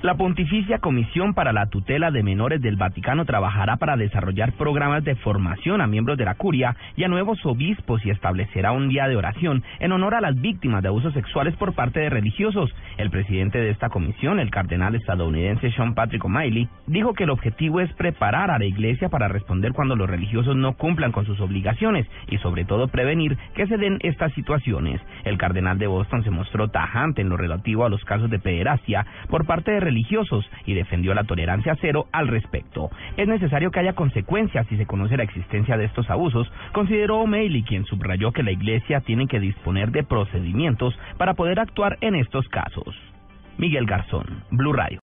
La Pontificia Comisión para la Tutela de Menores del Vaticano trabajará para desarrollar programas de formación a miembros de la curia y a nuevos obispos y establecerá un día de oración en honor a las víctimas de abusos sexuales por parte de religiosos. El presidente de esta comisión, el cardenal estadounidense Sean Patrick O'Malley, dijo que el objetivo es preparar a la iglesia para responder cuando los religiosos no cumplan con sus obligaciones y sobre todo prevenir que se den estas situaciones. El cardenal de Boston se mostró tajante en lo relativo a los casos de pederastia por parte de religiosos y defendió la tolerancia cero al respecto. Es necesario que haya consecuencias si se conoce la existencia de estos abusos, consideró O'Malley, quien subrayó que la Iglesia tiene que disponer de procedimientos para poder actuar en estos casos. Miguel Garzón, Blue Radio.